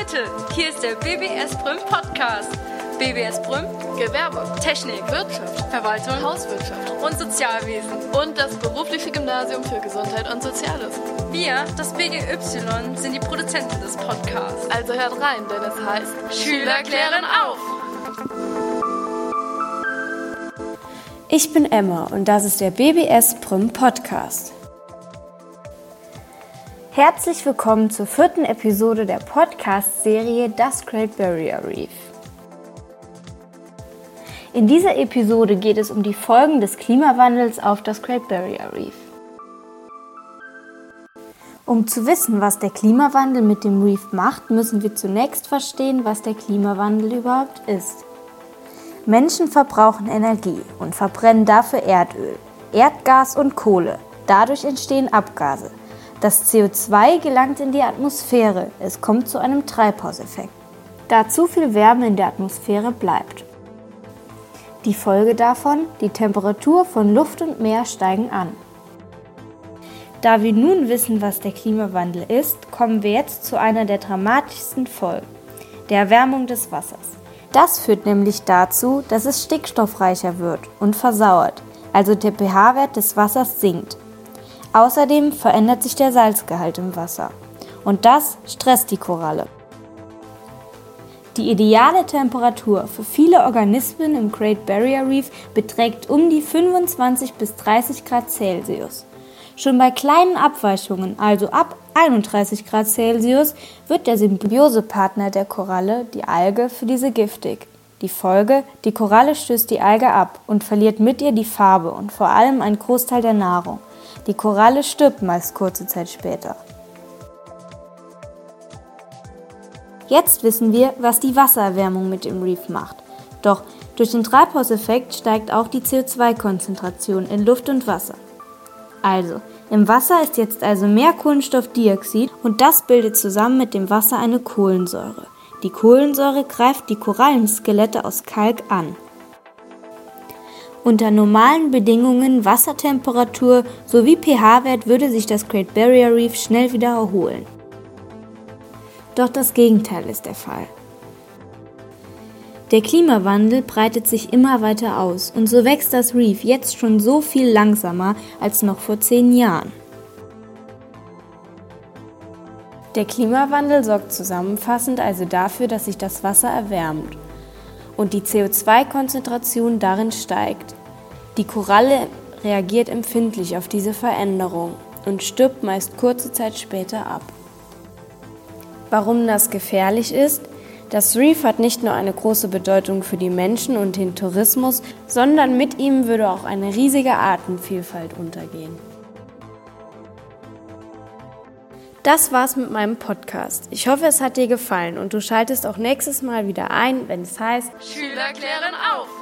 Leute, hier ist der BBS Brüm Podcast. BBS Brüm, Gewerbe, Technik, Wirtschaft, Verwaltung Hauswirtschaft und Sozialwesen. und das berufliche Gymnasium für Gesundheit und Soziales. Wir, das BGY, sind die Produzenten des Podcasts. Also hört rein, denn es heißt Schüler klären auf! Ich bin Emma und das ist der BBS Prüm Podcast. Herzlich willkommen zur vierten Episode der Podcast-Serie Das Great Barrier Reef. In dieser Episode geht es um die Folgen des Klimawandels auf das Great Barrier Reef. Um zu wissen, was der Klimawandel mit dem Reef macht, müssen wir zunächst verstehen, was der Klimawandel überhaupt ist. Menschen verbrauchen Energie und verbrennen dafür Erdöl, Erdgas und Kohle. Dadurch entstehen Abgase. Das CO2 gelangt in die Atmosphäre. Es kommt zu einem Treibhauseffekt, da zu viel Wärme in der Atmosphäre bleibt. Die Folge davon, die Temperatur von Luft und Meer steigen an. Da wir nun wissen, was der Klimawandel ist, kommen wir jetzt zu einer der dramatischsten Folgen, der Erwärmung des Wassers. Das führt nämlich dazu, dass es stickstoffreicher wird und versauert, also der pH-Wert des Wassers sinkt. Außerdem verändert sich der Salzgehalt im Wasser und das stresst die Koralle. Die ideale Temperatur für viele Organismen im Great Barrier Reef beträgt um die 25 bis 30 Grad Celsius. Schon bei kleinen Abweichungen, also ab 31 Grad Celsius, wird der Symbiosepartner der Koralle, die Alge, für diese giftig. Die Folge, die Koralle stößt die Alge ab und verliert mit ihr die Farbe und vor allem einen Großteil der Nahrung. Die Koralle stirbt meist kurze Zeit später. Jetzt wissen wir, was die Wassererwärmung mit dem Reef macht. Doch durch den Treibhauseffekt steigt auch die CO2-Konzentration in Luft und Wasser. Also, im Wasser ist jetzt also mehr Kohlenstoffdioxid und das bildet zusammen mit dem Wasser eine Kohlensäure. Die Kohlensäure greift die Korallenskelette aus Kalk an. Unter normalen Bedingungen, Wassertemperatur sowie pH-Wert würde sich das Great Barrier Reef schnell wieder erholen. Doch das Gegenteil ist der Fall. Der Klimawandel breitet sich immer weiter aus und so wächst das Reef jetzt schon so viel langsamer als noch vor zehn Jahren. Der Klimawandel sorgt zusammenfassend also dafür, dass sich das Wasser erwärmt und die CO2-Konzentration darin steigt. Die Koralle reagiert empfindlich auf diese Veränderung und stirbt meist kurze Zeit später ab. Warum das gefährlich ist? Das Reef hat nicht nur eine große Bedeutung für die Menschen und den Tourismus, sondern mit ihm würde auch eine riesige Artenvielfalt untergehen. Das war's mit meinem Podcast. Ich hoffe, es hat dir gefallen und du schaltest auch nächstes Mal wieder ein, wenn es heißt Schüler klären auf!